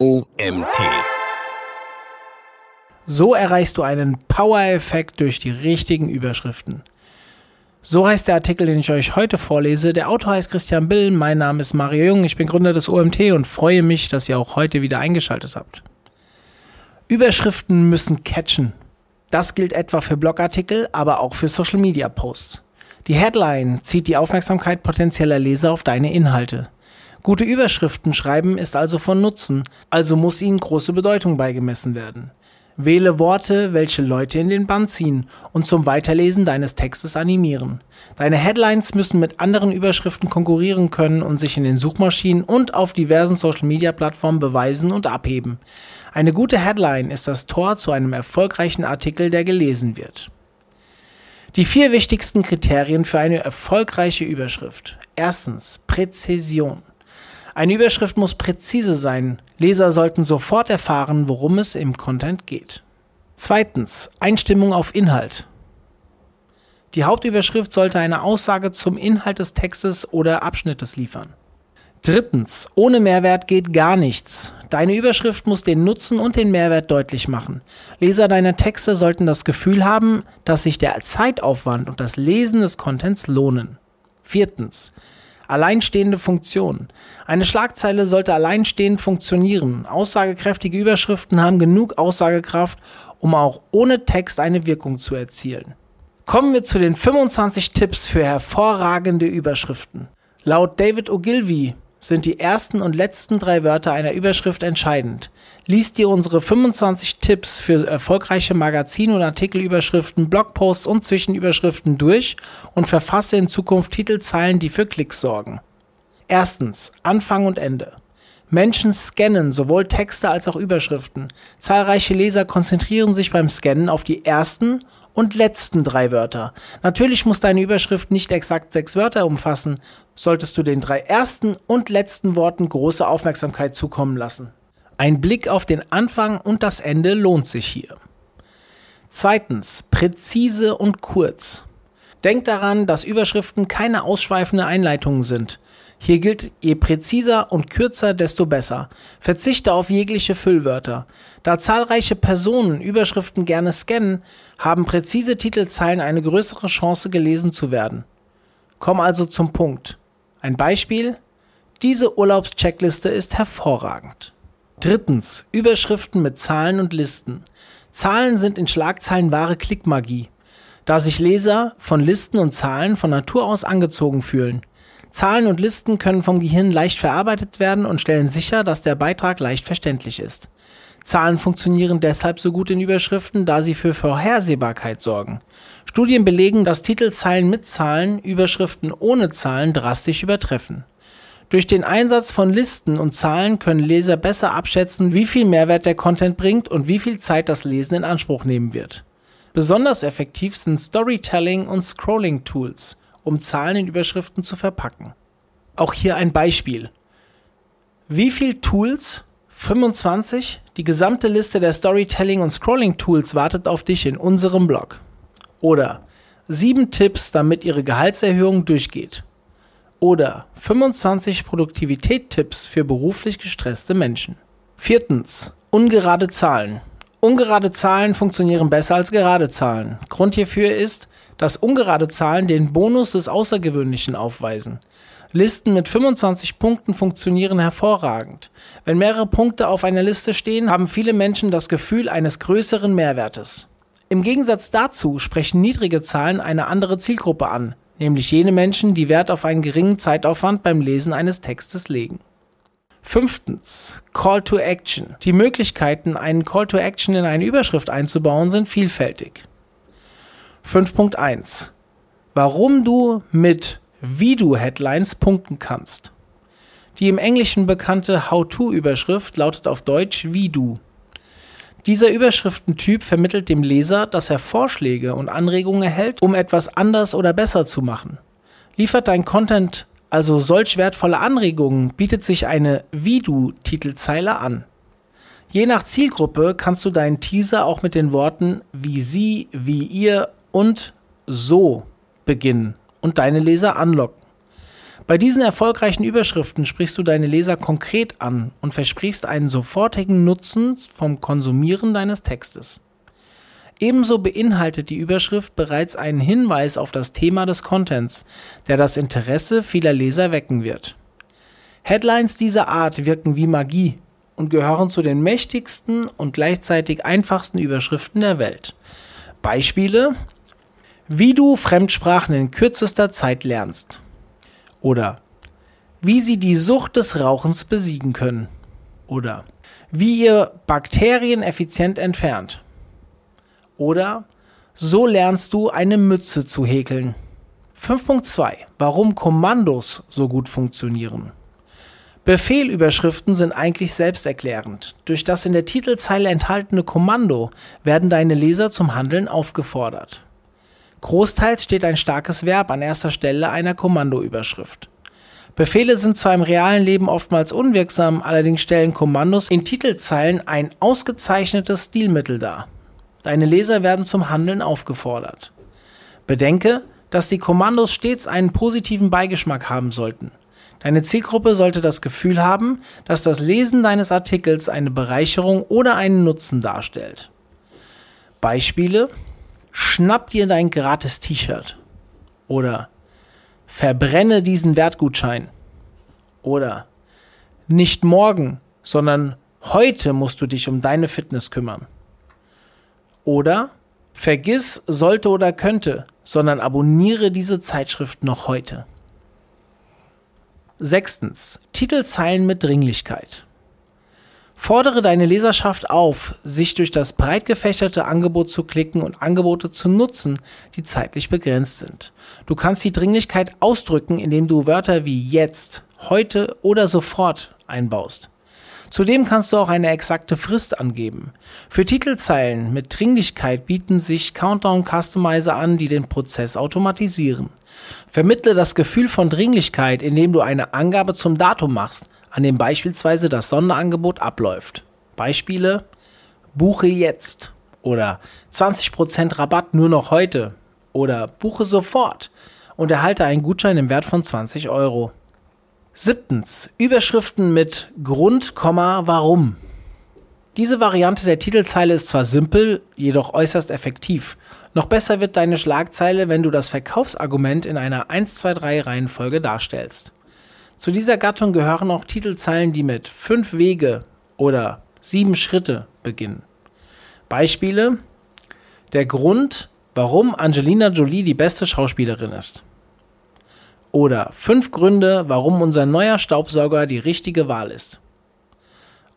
OMT. So erreichst du einen Power-Effekt durch die richtigen Überschriften. So heißt der Artikel, den ich euch heute vorlese. Der Autor heißt Christian Bill, mein Name ist Mario Jung, ich bin Gründer des OMT und freue mich, dass ihr auch heute wieder eingeschaltet habt. Überschriften müssen catchen. Das gilt etwa für Blogartikel, aber auch für Social-Media-Posts. Die Headline zieht die Aufmerksamkeit potenzieller Leser auf deine Inhalte. Gute Überschriften schreiben ist also von Nutzen, also muss ihnen große Bedeutung beigemessen werden. Wähle Worte, welche Leute in den Bann ziehen und zum Weiterlesen deines Textes animieren. Deine Headlines müssen mit anderen Überschriften konkurrieren können und sich in den Suchmaschinen und auf diversen Social-Media-Plattformen beweisen und abheben. Eine gute Headline ist das Tor zu einem erfolgreichen Artikel, der gelesen wird. Die vier wichtigsten Kriterien für eine erfolgreiche Überschrift. Erstens Präzision. Eine Überschrift muss präzise sein. Leser sollten sofort erfahren, worum es im Content geht. Zweitens, Einstimmung auf Inhalt. Die Hauptüberschrift sollte eine Aussage zum Inhalt des Textes oder Abschnittes liefern. Drittens, ohne Mehrwert geht gar nichts. Deine Überschrift muss den Nutzen und den Mehrwert deutlich machen. Leser deiner Texte sollten das Gefühl haben, dass sich der Zeitaufwand und das Lesen des Contents lohnen. Viertens, Alleinstehende Funktion. Eine Schlagzeile sollte alleinstehend funktionieren. Aussagekräftige Überschriften haben genug Aussagekraft, um auch ohne Text eine Wirkung zu erzielen. Kommen wir zu den 25 Tipps für hervorragende Überschriften. Laut David Ogilvy sind die ersten und letzten drei Wörter einer Überschrift entscheidend. Lies dir unsere 25 Tipps für erfolgreiche Magazin- und Artikelüberschriften, Blogposts und Zwischenüberschriften durch und verfasse in Zukunft Titelzeilen, die für Klicks sorgen. Erstens, Anfang und Ende. Menschen scannen sowohl Texte als auch Überschriften. Zahlreiche Leser konzentrieren sich beim Scannen auf die ersten und letzten drei Wörter. Natürlich muss deine Überschrift nicht exakt sechs Wörter umfassen, solltest du den drei ersten und letzten Worten große Aufmerksamkeit zukommen lassen. Ein Blick auf den Anfang und das Ende lohnt sich hier. Zweitens, präzise und kurz. Denk daran, dass Überschriften keine ausschweifende Einleitungen sind. Hier gilt, je präziser und kürzer, desto besser. Verzichte auf jegliche Füllwörter. Da zahlreiche Personen Überschriften gerne scannen, haben präzise Titelzeilen eine größere Chance gelesen zu werden. Komm also zum Punkt. Ein Beispiel? Diese Urlaubscheckliste ist hervorragend. Drittens. Überschriften mit Zahlen und Listen. Zahlen sind in Schlagzeilen wahre Klickmagie, da sich Leser von Listen und Zahlen von Natur aus angezogen fühlen. Zahlen und Listen können vom Gehirn leicht verarbeitet werden und stellen sicher, dass der Beitrag leicht verständlich ist. Zahlen funktionieren deshalb so gut in Überschriften, da sie für Vorhersehbarkeit sorgen. Studien belegen, dass Titelzeilen mit Zahlen Überschriften ohne Zahlen drastisch übertreffen. Durch den Einsatz von Listen und Zahlen können Leser besser abschätzen, wie viel Mehrwert der Content bringt und wie viel Zeit das Lesen in Anspruch nehmen wird. Besonders effektiv sind Storytelling und Scrolling Tools um Zahlen in Überschriften zu verpacken. Auch hier ein Beispiel. Wie viele Tools? 25. Die gesamte Liste der Storytelling und Scrolling Tools wartet auf dich in unserem Blog. Oder 7 Tipps, damit Ihre Gehaltserhöhung durchgeht. Oder 25 Produktivität-Tipps für beruflich gestresste Menschen. Viertens. Ungerade Zahlen. Ungerade Zahlen funktionieren besser als gerade Zahlen. Grund hierfür ist, dass ungerade Zahlen den Bonus des Außergewöhnlichen aufweisen. Listen mit 25 Punkten funktionieren hervorragend. Wenn mehrere Punkte auf einer Liste stehen, haben viele Menschen das Gefühl eines größeren Mehrwertes. Im Gegensatz dazu sprechen niedrige Zahlen eine andere Zielgruppe an, nämlich jene Menschen, die Wert auf einen geringen Zeitaufwand beim Lesen eines Textes legen. Fünftens. Call to Action. Die Möglichkeiten, einen Call to Action in eine Überschrift einzubauen, sind vielfältig. 5.1 Warum du mit Wie du Headlines punkten kannst. Die im Englischen bekannte How-to-Überschrift lautet auf Deutsch Wie du. Dieser Überschriftentyp vermittelt dem Leser, dass er Vorschläge und Anregungen erhält, um etwas anders oder besser zu machen. Liefert dein Content also solch wertvolle Anregungen, bietet sich eine Wie du Titelzeile an. Je nach Zielgruppe kannst du deinen Teaser auch mit den Worten wie sie, wie ihr und so beginnen und deine Leser anlocken. Bei diesen erfolgreichen Überschriften sprichst du deine Leser konkret an und versprichst einen sofortigen Nutzen vom Konsumieren deines Textes. Ebenso beinhaltet die Überschrift bereits einen Hinweis auf das Thema des Contents, der das Interesse vieler Leser wecken wird. Headlines dieser Art wirken wie Magie und gehören zu den mächtigsten und gleichzeitig einfachsten Überschriften der Welt. Beispiele Wie du Fremdsprachen in kürzester Zeit lernst. Oder wie sie die Sucht des Rauchens besiegen können. Oder wie ihr Bakterien effizient entfernt. Oder so lernst du eine Mütze zu häkeln. 5.2 Warum Kommandos so gut funktionieren. Befehlüberschriften sind eigentlich selbsterklärend. Durch das in der Titelzeile enthaltene Kommando werden deine Leser zum Handeln aufgefordert. Großteils steht ein starkes Verb an erster Stelle einer Kommandoüberschrift. Befehle sind zwar im realen Leben oftmals unwirksam, allerdings stellen Kommandos in Titelzeilen ein ausgezeichnetes Stilmittel dar. Deine Leser werden zum Handeln aufgefordert. Bedenke, dass die Kommandos stets einen positiven Beigeschmack haben sollten. Deine Zielgruppe sollte das Gefühl haben, dass das Lesen deines Artikels eine Bereicherung oder einen Nutzen darstellt. Beispiele: Schnapp dir dein gratis T-Shirt. Oder verbrenne diesen Wertgutschein. Oder nicht morgen, sondern heute musst du dich um deine Fitness kümmern. Oder vergiss sollte oder könnte, sondern abonniere diese Zeitschrift noch heute. Sechstens. Titelzeilen mit Dringlichkeit. Fordere deine Leserschaft auf, sich durch das breit gefächerte Angebot zu klicken und Angebote zu nutzen, die zeitlich begrenzt sind. Du kannst die Dringlichkeit ausdrücken, indem du Wörter wie jetzt, heute oder sofort einbaust. Zudem kannst du auch eine exakte Frist angeben. Für Titelzeilen mit Dringlichkeit bieten sich Countdown Customizer an, die den Prozess automatisieren. Vermittle das Gefühl von Dringlichkeit, indem du eine Angabe zum Datum machst, an dem beispielsweise das Sonderangebot abläuft. Beispiele: Buche jetzt oder 20% Rabatt nur noch heute oder Buche sofort und erhalte einen Gutschein im Wert von 20 Euro. Siebtens. Überschriften mit Grund, Warum. Diese Variante der Titelzeile ist zwar simpel, jedoch äußerst effektiv. Noch besser wird deine Schlagzeile, wenn du das Verkaufsargument in einer 1-2-3 Reihenfolge darstellst. Zu dieser Gattung gehören auch Titelzeilen, die mit 5 Wege oder 7 Schritte beginnen. Beispiele: Der Grund, warum Angelina Jolie die beste Schauspielerin ist. Oder 5 Gründe, warum unser neuer Staubsauger die richtige Wahl ist.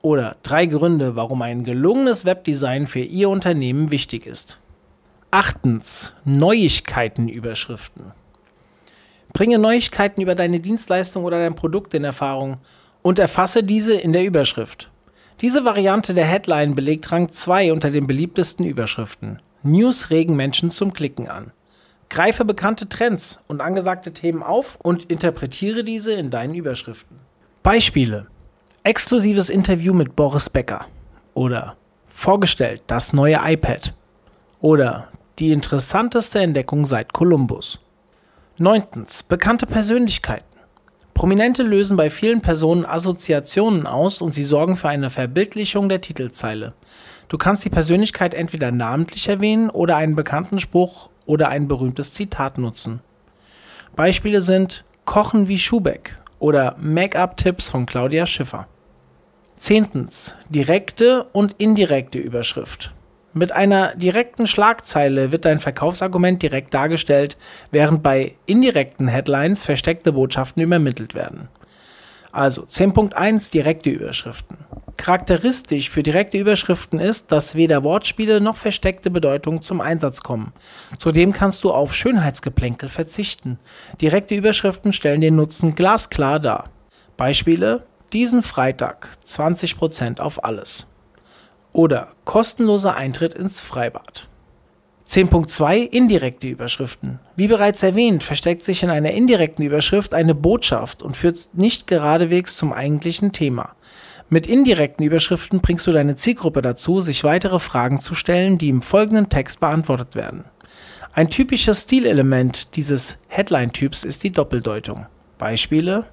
Oder drei Gründe, warum ein gelungenes Webdesign für Ihr Unternehmen wichtig ist. Achtens, Neuigkeitenüberschriften. Bringe Neuigkeiten über deine Dienstleistung oder dein Produkt in Erfahrung und erfasse diese in der Überschrift. Diese Variante der Headline belegt Rang 2 unter den beliebtesten Überschriften. News regen Menschen zum Klicken an. Greife bekannte Trends und angesagte Themen auf und interpretiere diese in deinen Überschriften. Beispiele Exklusives Interview mit Boris Becker. Oder vorgestellt das neue iPad. Oder die interessanteste Entdeckung seit Kolumbus. Neuntens. Bekannte Persönlichkeiten. Prominente lösen bei vielen Personen Assoziationen aus und sie sorgen für eine Verbildlichung der Titelzeile. Du kannst die Persönlichkeit entweder namentlich erwähnen oder einen bekannten Spruch oder ein berühmtes Zitat nutzen. Beispiele sind Kochen wie Schubeck oder Make-up-Tipps von Claudia Schiffer. Zehntens. Direkte und indirekte Überschrift. Mit einer direkten Schlagzeile wird dein Verkaufsargument direkt dargestellt, während bei indirekten Headlines versteckte Botschaften übermittelt werden. Also 10.1 direkte Überschriften. Charakteristisch für direkte Überschriften ist, dass weder Wortspiele noch versteckte Bedeutungen zum Einsatz kommen. Zudem kannst du auf Schönheitsgeplänkel verzichten. Direkte Überschriften stellen den Nutzen glasklar dar. Beispiele: Diesen Freitag 20% auf alles. Oder kostenloser Eintritt ins Freibad. 10.2 Indirekte Überschriften. Wie bereits erwähnt, versteckt sich in einer indirekten Überschrift eine Botschaft und führt nicht geradewegs zum eigentlichen Thema. Mit indirekten Überschriften bringst du deine Zielgruppe dazu, sich weitere Fragen zu stellen, die im folgenden Text beantwortet werden. Ein typisches Stilelement dieses Headline-Typs ist die Doppeldeutung. Beispiele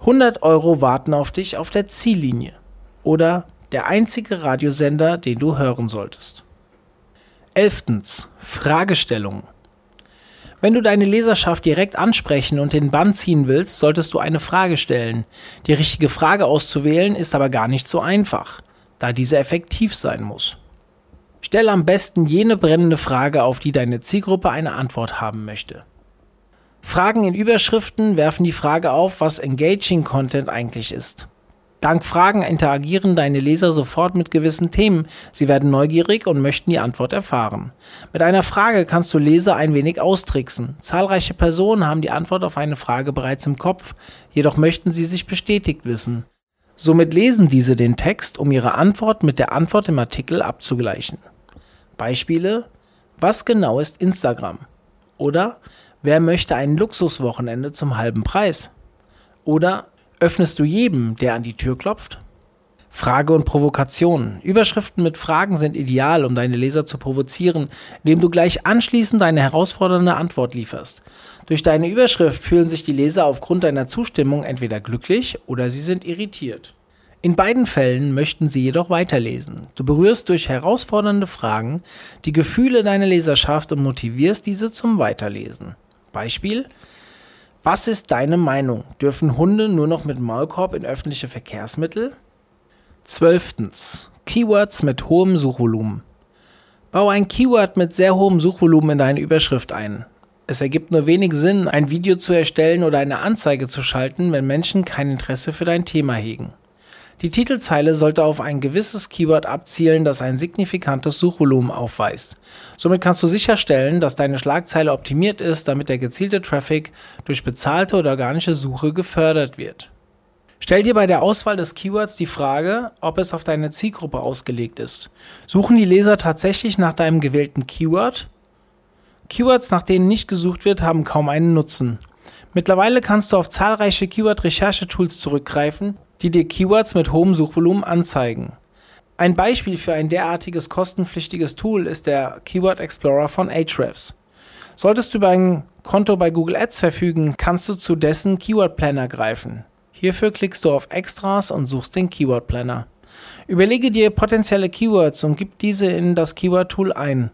100 Euro warten auf dich auf der Ziellinie oder der einzige Radiosender, den du hören solltest. 11. Fragestellungen. Wenn du deine Leserschaft direkt ansprechen und den Bann ziehen willst, solltest du eine Frage stellen. Die richtige Frage auszuwählen ist aber gar nicht so einfach, da diese effektiv sein muss. Stell am besten jene brennende Frage, auf die deine Zielgruppe eine Antwort haben möchte. Fragen in Überschriften werfen die Frage auf, was Engaging Content eigentlich ist. Dank Fragen interagieren deine Leser sofort mit gewissen Themen. Sie werden neugierig und möchten die Antwort erfahren. Mit einer Frage kannst du Leser ein wenig austricksen. Zahlreiche Personen haben die Antwort auf eine Frage bereits im Kopf, jedoch möchten sie sich bestätigt wissen. Somit lesen diese den Text, um ihre Antwort mit der Antwort im Artikel abzugleichen. Beispiele: Was genau ist Instagram? Oder Wer möchte ein Luxuswochenende zum halben Preis? Oder Öffnest du jedem, der an die Tür klopft? Frage und Provokation. Überschriften mit Fragen sind ideal, um deine Leser zu provozieren, indem du gleich anschließend eine herausfordernde Antwort lieferst. Durch deine Überschrift fühlen sich die Leser aufgrund deiner Zustimmung entweder glücklich oder sie sind irritiert. In beiden Fällen möchten sie jedoch weiterlesen. Du berührst durch herausfordernde Fragen die Gefühle deiner Leserschaft und motivierst diese zum Weiterlesen. Beispiel was ist deine Meinung? Dürfen Hunde nur noch mit Maulkorb in öffentliche Verkehrsmittel? 12. Keywords mit hohem Suchvolumen. Baue ein Keyword mit sehr hohem Suchvolumen in deine Überschrift ein. Es ergibt nur wenig Sinn, ein Video zu erstellen oder eine Anzeige zu schalten, wenn Menschen kein Interesse für dein Thema hegen. Die Titelzeile sollte auf ein gewisses Keyword abzielen, das ein signifikantes Suchvolumen aufweist. Somit kannst du sicherstellen, dass deine Schlagzeile optimiert ist, damit der gezielte Traffic durch bezahlte oder organische Suche gefördert wird. Stell dir bei der Auswahl des Keywords die Frage, ob es auf deine Zielgruppe ausgelegt ist. Suchen die Leser tatsächlich nach deinem gewählten Keyword? Keywords, nach denen nicht gesucht wird, haben kaum einen Nutzen. Mittlerweile kannst du auf zahlreiche Keyword-Recherchetools zurückgreifen, die dir Keywords mit hohem Suchvolumen anzeigen. Ein Beispiel für ein derartiges kostenpflichtiges Tool ist der Keyword Explorer von Ahrefs. Solltest du über ein Konto bei Google Ads verfügen, kannst du zu dessen Keyword Planner greifen. Hierfür klickst du auf Extras und suchst den Keyword Planner. Überlege dir potenzielle Keywords und gib diese in das Keyword Tool ein.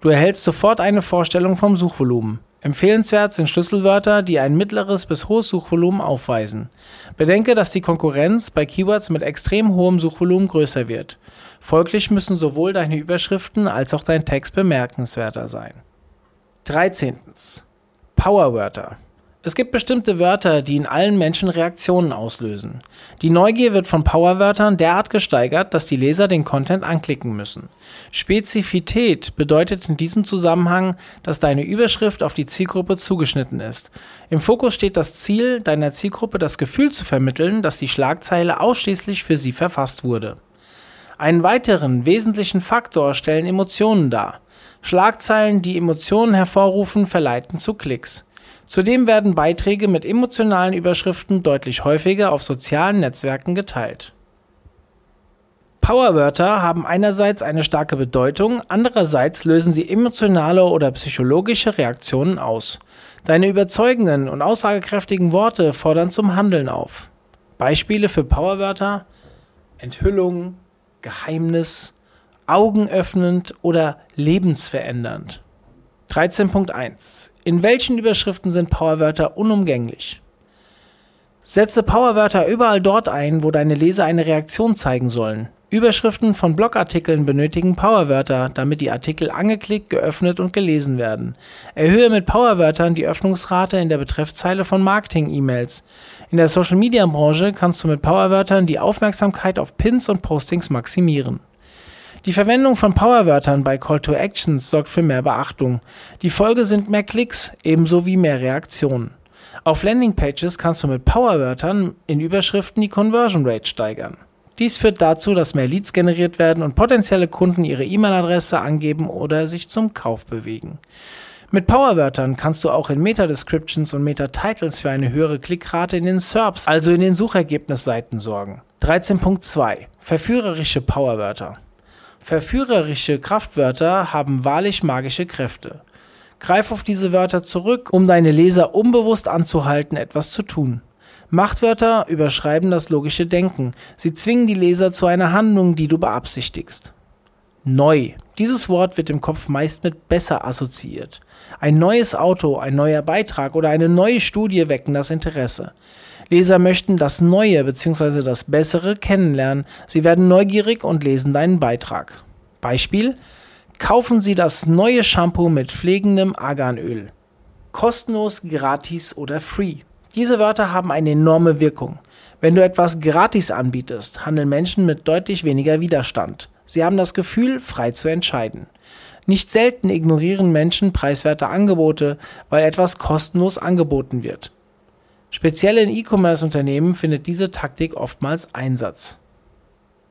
Du erhältst sofort eine Vorstellung vom Suchvolumen. Empfehlenswert sind Schlüsselwörter, die ein mittleres bis hohes Suchvolumen aufweisen. Bedenke, dass die Konkurrenz bei Keywords mit extrem hohem Suchvolumen größer wird. Folglich müssen sowohl deine Überschriften als auch dein Text bemerkenswerter sein. 13. Powerwörter es gibt bestimmte Wörter, die in allen Menschen Reaktionen auslösen. Die Neugier wird von Powerwörtern derart gesteigert, dass die Leser den Content anklicken müssen. Spezifität bedeutet in diesem Zusammenhang, dass deine Überschrift auf die Zielgruppe zugeschnitten ist. Im Fokus steht das Ziel, deiner Zielgruppe das Gefühl zu vermitteln, dass die Schlagzeile ausschließlich für sie verfasst wurde. Einen weiteren wesentlichen Faktor stellen Emotionen dar. Schlagzeilen, die Emotionen hervorrufen, verleiten zu Klicks. Zudem werden Beiträge mit emotionalen Überschriften deutlich häufiger auf sozialen Netzwerken geteilt. Powerwörter haben einerseits eine starke Bedeutung, andererseits lösen sie emotionale oder psychologische Reaktionen aus. Deine überzeugenden und aussagekräftigen Worte fordern zum Handeln auf. Beispiele für Powerwörter Enthüllung, Geheimnis, augenöffnend oder lebensverändernd. 13.1 In welchen Überschriften sind Powerwörter unumgänglich? Setze Powerwörter überall dort ein, wo deine Leser eine Reaktion zeigen sollen. Überschriften von Blogartikeln benötigen Powerwörter, damit die Artikel angeklickt, geöffnet und gelesen werden. Erhöhe mit Powerwörtern die Öffnungsrate in der Betreffzeile von Marketing-E-Mails. In der Social-Media-Branche kannst du mit Powerwörtern die Aufmerksamkeit auf Pins und Postings maximieren. Die Verwendung von Powerwörtern bei Call to Actions sorgt für mehr Beachtung. Die Folge sind mehr Klicks, ebenso wie mehr Reaktionen. Auf Landingpages kannst du mit Powerwörtern in Überschriften die Conversion Rate steigern. Dies führt dazu, dass mehr Leads generiert werden und potenzielle Kunden ihre E-Mail-Adresse angeben oder sich zum Kauf bewegen. Mit Powerwörtern kannst du auch in Meta-Descriptions und Meta-Titles für eine höhere Klickrate in den SERPs, also in den Suchergebnisseiten, sorgen. 13.2 Verführerische Powerwörter Verführerische Kraftwörter haben wahrlich magische Kräfte. Greif auf diese Wörter zurück, um deine Leser unbewusst anzuhalten, etwas zu tun. Machtwörter überschreiben das logische Denken. Sie zwingen die Leser zu einer Handlung, die du beabsichtigst. Neu. Dieses Wort wird im Kopf meist mit besser assoziiert. Ein neues Auto, ein neuer Beitrag oder eine neue Studie wecken das Interesse. Leser möchten das Neue bzw. das Bessere kennenlernen. Sie werden neugierig und lesen deinen Beitrag. Beispiel: Kaufen Sie das neue Shampoo mit pflegendem Arganöl. Kostenlos, gratis oder free. Diese Wörter haben eine enorme Wirkung. Wenn du etwas gratis anbietest, handeln Menschen mit deutlich weniger Widerstand. Sie haben das Gefühl, frei zu entscheiden. Nicht selten ignorieren Menschen preiswerte Angebote, weil etwas kostenlos angeboten wird. Speziell in E-Commerce-Unternehmen findet diese Taktik oftmals Einsatz.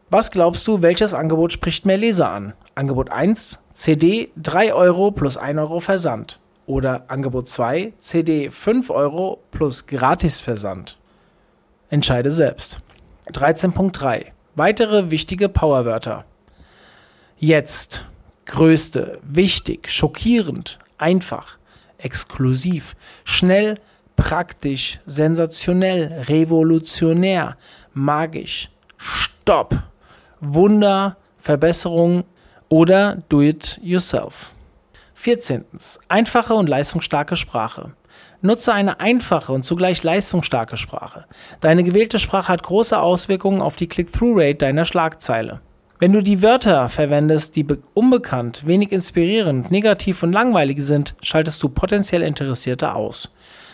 Was glaubst du, welches Angebot spricht mehr Leser an? Angebot 1, CD 3 Euro plus 1 Euro Versand. Oder Angebot 2, CD 5 Euro plus Gratis-Versand. Entscheide selbst. 13.3 Weitere wichtige Powerwörter. Jetzt. Größte. Wichtig. Schockierend. Einfach. Exklusiv. Schnell praktisch, sensationell, revolutionär, magisch, Stopp, Wunder, Verbesserung oder Do it yourself. 14. Einfache und leistungsstarke Sprache. Nutze eine einfache und zugleich leistungsstarke Sprache. Deine gewählte Sprache hat große Auswirkungen auf die Click-Through-Rate deiner Schlagzeile. Wenn du die Wörter verwendest, die unbekannt, wenig inspirierend, negativ und langweilig sind, schaltest du potenziell Interessierte aus.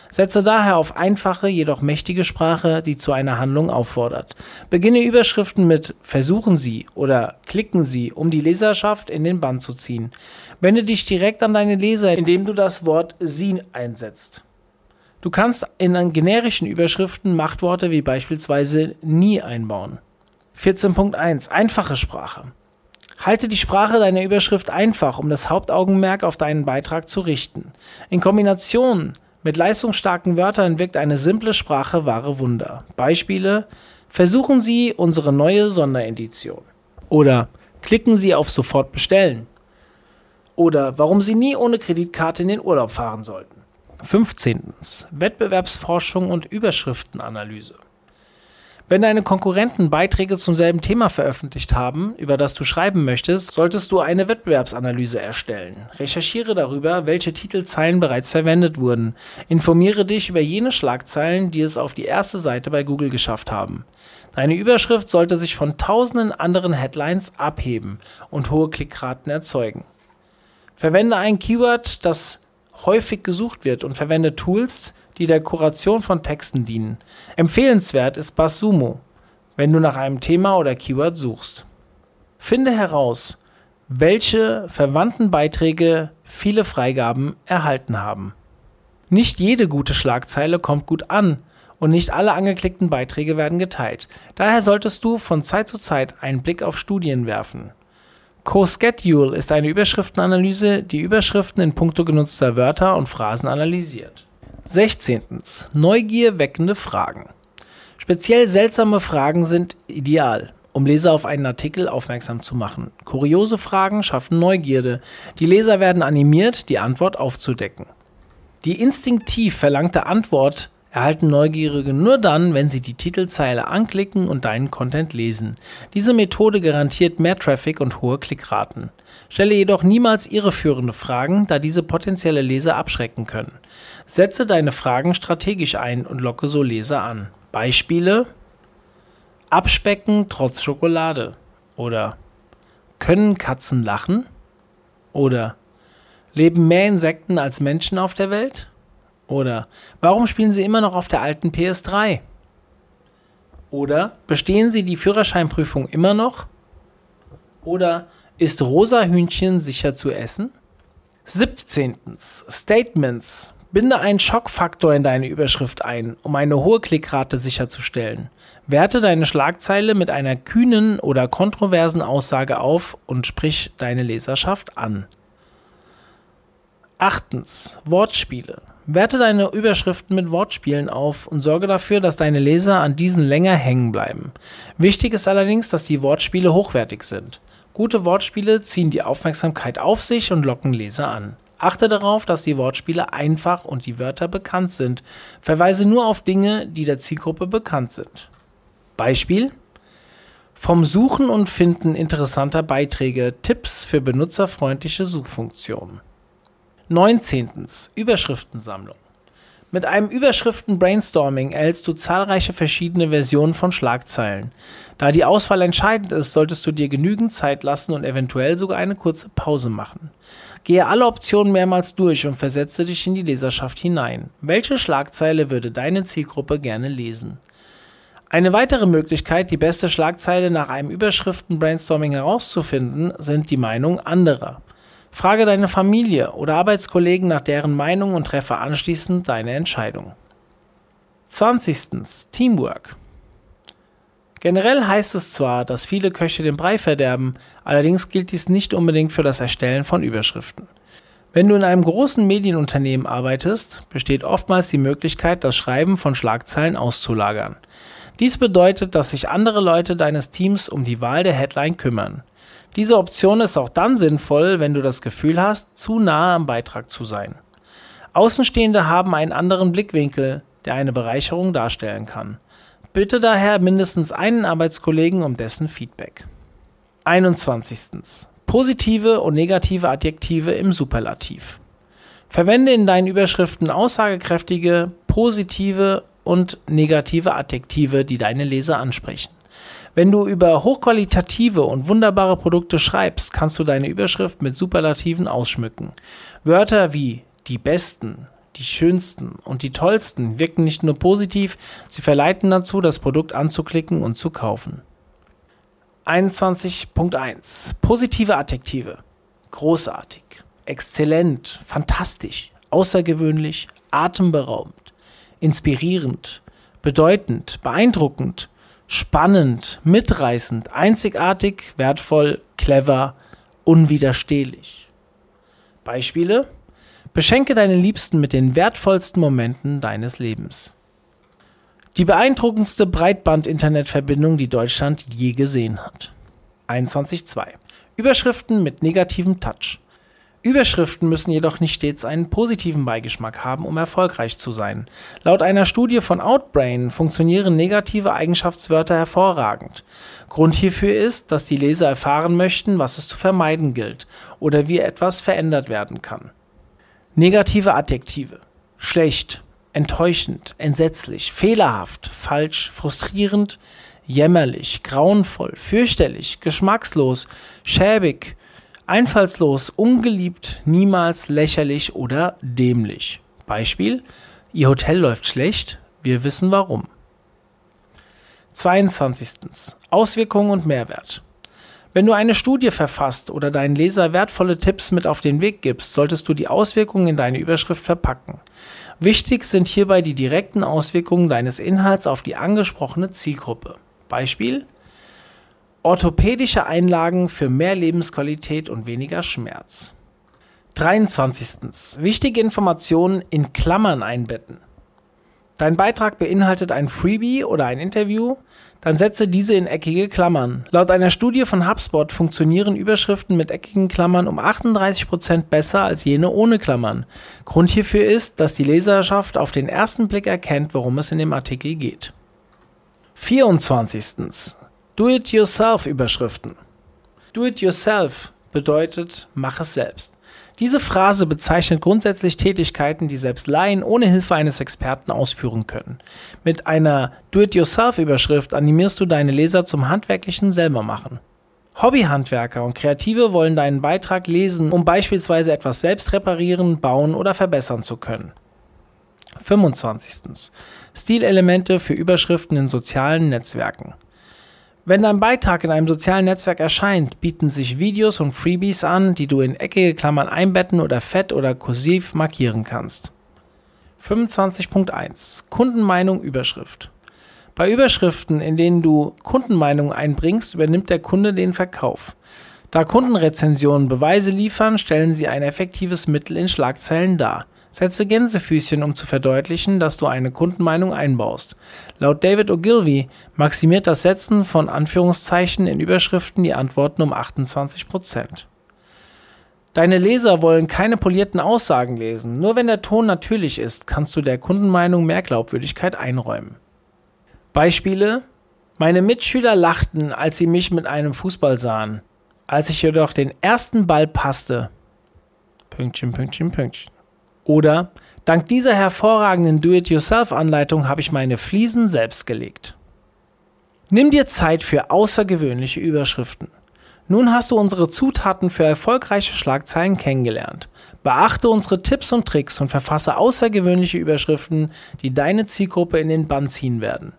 Setze daher auf einfache, jedoch mächtige Sprache, die zu einer Handlung auffordert. Beginne Überschriften mit Versuchen Sie oder Klicken Sie, um die Leserschaft in den Bann zu ziehen. Wende dich direkt an deine Leser, indem du das Wort Sie einsetzt. Du kannst in generischen Überschriften Machtworte wie beispielsweise nie einbauen. 14.1 Einfache Sprache. Halte die Sprache deiner Überschrift einfach, um das Hauptaugenmerk auf deinen Beitrag zu richten. In Kombination mit leistungsstarken Wörtern wirkt eine simple Sprache wahre Wunder. Beispiele: Versuchen Sie unsere neue Sonderedition. Oder klicken Sie auf Sofort bestellen. Oder warum Sie nie ohne Kreditkarte in den Urlaub fahren sollten. 15. Wettbewerbsforschung und Überschriftenanalyse. Wenn deine Konkurrenten Beiträge zum selben Thema veröffentlicht haben, über das du schreiben möchtest, solltest du eine Wettbewerbsanalyse erstellen. Recherchiere darüber, welche Titelzeilen bereits verwendet wurden. Informiere dich über jene Schlagzeilen, die es auf die erste Seite bei Google geschafft haben. Deine Überschrift sollte sich von tausenden anderen Headlines abheben und hohe Klickraten erzeugen. Verwende ein Keyword, das häufig gesucht wird und verwende Tools, die der Kuration von Texten dienen. Empfehlenswert ist BuzzSumo, wenn du nach einem Thema oder Keyword suchst. Finde heraus, welche verwandten Beiträge viele Freigaben erhalten haben. Nicht jede gute Schlagzeile kommt gut an und nicht alle angeklickten Beiträge werden geteilt. Daher solltest du von Zeit zu Zeit einen Blick auf Studien werfen. Co-Schedule ist eine Überschriftenanalyse, die Überschriften in puncto genutzter Wörter und Phrasen analysiert. 16. Neugier weckende Fragen. Speziell seltsame Fragen sind ideal, um Leser auf einen Artikel aufmerksam zu machen. Kuriose Fragen schaffen Neugierde. Die Leser werden animiert, die Antwort aufzudecken. Die instinktiv verlangte Antwort erhalten Neugierige nur dann, wenn sie die Titelzeile anklicken und deinen Content lesen. Diese Methode garantiert mehr Traffic und hohe Klickraten. Stelle jedoch niemals irreführende Fragen, da diese potenzielle Leser abschrecken können. Setze deine Fragen strategisch ein und locke so Leser an. Beispiele: Abspecken trotz Schokolade oder Können Katzen lachen? Oder Leben mehr Insekten als Menschen auf der Welt? Oder warum spielen Sie immer noch auf der alten PS3? Oder bestehen Sie die Führerscheinprüfung immer noch? Oder ist rosa Hühnchen sicher zu essen? 17. Statements. Binde einen Schockfaktor in deine Überschrift ein, um eine hohe Klickrate sicherzustellen. Werte deine Schlagzeile mit einer kühnen oder kontroversen Aussage auf und sprich deine Leserschaft an. 8. Wortspiele. Werte deine Überschriften mit Wortspielen auf und sorge dafür, dass deine Leser an diesen länger hängen bleiben. Wichtig ist allerdings, dass die Wortspiele hochwertig sind. Gute Wortspiele ziehen die Aufmerksamkeit auf sich und locken Leser an. Achte darauf, dass die Wortspiele einfach und die Wörter bekannt sind. Verweise nur auf Dinge, die der Zielgruppe bekannt sind. Beispiel vom Suchen und Finden interessanter Beiträge Tipps für benutzerfreundliche Suchfunktionen. 19. Überschriftensammlung. Mit einem Überschriften-Brainstorming erhältst du zahlreiche verschiedene Versionen von Schlagzeilen. Da die Auswahl entscheidend ist, solltest du dir genügend Zeit lassen und eventuell sogar eine kurze Pause machen. Gehe alle Optionen mehrmals durch und versetze dich in die Leserschaft hinein. Welche Schlagzeile würde deine Zielgruppe gerne lesen? Eine weitere Möglichkeit, die beste Schlagzeile nach einem Überschriften-Brainstorming herauszufinden, sind die Meinungen anderer. Frage deine Familie oder Arbeitskollegen nach deren Meinung und treffe anschließend deine Entscheidung. 20. Teamwork. Generell heißt es zwar, dass viele Köche den Brei verderben, allerdings gilt dies nicht unbedingt für das Erstellen von Überschriften. Wenn du in einem großen Medienunternehmen arbeitest, besteht oftmals die Möglichkeit, das Schreiben von Schlagzeilen auszulagern. Dies bedeutet, dass sich andere Leute deines Teams um die Wahl der Headline kümmern. Diese Option ist auch dann sinnvoll, wenn du das Gefühl hast, zu nahe am Beitrag zu sein. Außenstehende haben einen anderen Blickwinkel, der eine Bereicherung darstellen kann. Bitte daher mindestens einen Arbeitskollegen um dessen Feedback. 21. Positive und negative Adjektive im Superlativ. Verwende in deinen Überschriften aussagekräftige, positive und negative Adjektive, die deine Leser ansprechen. Wenn du über hochqualitative und wunderbare Produkte schreibst, kannst du deine Überschrift mit Superlativen ausschmücken. Wörter wie die besten, die schönsten und die tollsten wirken nicht nur positiv, sie verleiten dazu, das Produkt anzuklicken und zu kaufen. 21.1 Positive Adjektive. Großartig, exzellent, fantastisch, außergewöhnlich, atemberaubend. Inspirierend, bedeutend, beeindruckend, spannend, mitreißend, einzigartig, wertvoll, clever, unwiderstehlich. Beispiele? Beschenke deine Liebsten mit den wertvollsten Momenten deines Lebens. Die beeindruckendste Breitband-Internetverbindung, die Deutschland je gesehen hat. 21.2. Überschriften mit negativem Touch. Überschriften müssen jedoch nicht stets einen positiven Beigeschmack haben, um erfolgreich zu sein. Laut einer Studie von Outbrain funktionieren negative Eigenschaftswörter hervorragend. Grund hierfür ist, dass die Leser erfahren möchten, was es zu vermeiden gilt oder wie etwas verändert werden kann. Negative Adjektive schlecht, enttäuschend, entsetzlich, fehlerhaft, falsch, frustrierend, jämmerlich, grauenvoll, fürchterlich, geschmackslos, schäbig, Einfallslos, ungeliebt, niemals lächerlich oder dämlich. Beispiel: Ihr Hotel läuft schlecht, wir wissen warum. 22. Auswirkungen und Mehrwert. Wenn du eine Studie verfasst oder deinen Leser wertvolle Tipps mit auf den Weg gibst, solltest du die Auswirkungen in deine Überschrift verpacken. Wichtig sind hierbei die direkten Auswirkungen deines Inhalts auf die angesprochene Zielgruppe. Beispiel: Orthopädische Einlagen für mehr Lebensqualität und weniger Schmerz. 23. Wichtige Informationen in Klammern einbetten. Dein Beitrag beinhaltet ein Freebie oder ein Interview, dann setze diese in eckige Klammern. Laut einer Studie von HubSpot funktionieren Überschriften mit eckigen Klammern um 38% besser als jene ohne Klammern. Grund hierfür ist, dass die Leserschaft auf den ersten Blick erkennt, worum es in dem Artikel geht. 24. Do-it-yourself-Überschriften. Do-it-yourself bedeutet, mach es selbst. Diese Phrase bezeichnet grundsätzlich Tätigkeiten, die selbst Laien ohne Hilfe eines Experten ausführen können. Mit einer Do-it-yourself-Überschrift animierst du deine Leser zum handwerklichen Selbermachen. Hobbyhandwerker und Kreative wollen deinen Beitrag lesen, um beispielsweise etwas selbst reparieren, bauen oder verbessern zu können. 25. Stilelemente für Überschriften in sozialen Netzwerken. Wenn dein Beitrag in einem sozialen Netzwerk erscheint, bieten sich Videos und Freebies an, die du in eckige Klammern einbetten oder fett oder kursiv markieren kannst. 25.1 Kundenmeinung Überschrift Bei Überschriften, in denen du Kundenmeinungen einbringst, übernimmt der Kunde den Verkauf. Da Kundenrezensionen Beweise liefern, stellen sie ein effektives Mittel in Schlagzeilen dar. Setze Gänsefüßchen, um zu verdeutlichen, dass du eine Kundenmeinung einbaust. Laut David Ogilvy maximiert das Setzen von Anführungszeichen in Überschriften die Antworten um 28%. Deine Leser wollen keine polierten Aussagen lesen. Nur wenn der Ton natürlich ist, kannst du der Kundenmeinung mehr Glaubwürdigkeit einräumen. Beispiele meine Mitschüler lachten, als sie mich mit einem Fußball sahen. Als ich jedoch den ersten Ball passte. Pünktchen, Pünktchen, Pünktchen. Oder dank dieser hervorragenden Do-it-yourself-Anleitung habe ich meine Fliesen selbst gelegt. Nimm dir Zeit für außergewöhnliche Überschriften. Nun hast du unsere Zutaten für erfolgreiche Schlagzeilen kennengelernt. Beachte unsere Tipps und Tricks und verfasse außergewöhnliche Überschriften, die deine Zielgruppe in den Bann ziehen werden.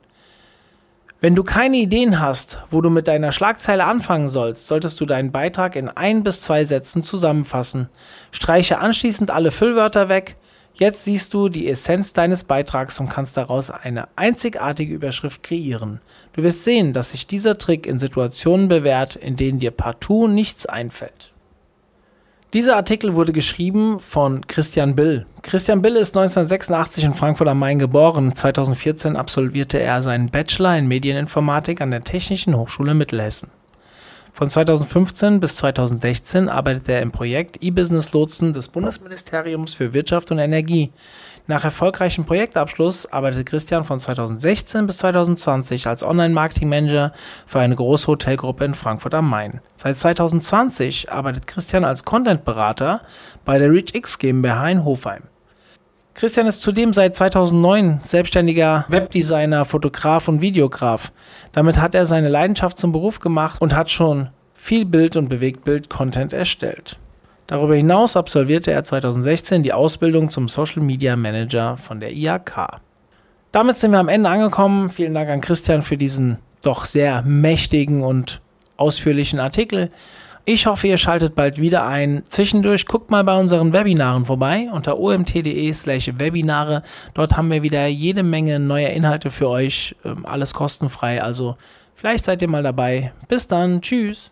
Wenn du keine Ideen hast, wo du mit deiner Schlagzeile anfangen sollst, solltest du deinen Beitrag in ein bis zwei Sätzen zusammenfassen. Streiche anschließend alle Füllwörter weg. Jetzt siehst du die Essenz deines Beitrags und kannst daraus eine einzigartige Überschrift kreieren. Du wirst sehen, dass sich dieser Trick in Situationen bewährt, in denen dir partout nichts einfällt. Dieser Artikel wurde geschrieben von Christian Bill. Christian Bill ist 1986 in Frankfurt am Main geboren. 2014 absolvierte er seinen Bachelor in Medieninformatik an der Technischen Hochschule Mittelhessen. Von 2015 bis 2016 arbeitete er im Projekt E-Business Lotsen des Bundesministeriums für Wirtschaft und Energie. Nach erfolgreichem Projektabschluss arbeitete Christian von 2016 bis 2020 als Online-Marketing-Manager für eine große Hotelgruppe in Frankfurt am Main. Seit 2020 arbeitet Christian als Content-Berater bei der ReachX GmbH in Hofheim. Christian ist zudem seit 2009 selbstständiger Webdesigner, Fotograf und Videograf. Damit hat er seine Leidenschaft zum Beruf gemacht und hat schon viel Bild- und Bewegtbild-Content erstellt. Darüber hinaus absolvierte er 2016 die Ausbildung zum Social Media Manager von der IHK. Damit sind wir am Ende angekommen. Vielen Dank an Christian für diesen doch sehr mächtigen und ausführlichen Artikel. Ich hoffe, ihr schaltet bald wieder ein. Zwischendurch guckt mal bei unseren Webinaren vorbei unter omt.de/slash Webinare. Dort haben wir wieder jede Menge neuer Inhalte für euch. Ähm, alles kostenfrei. Also vielleicht seid ihr mal dabei. Bis dann. Tschüss.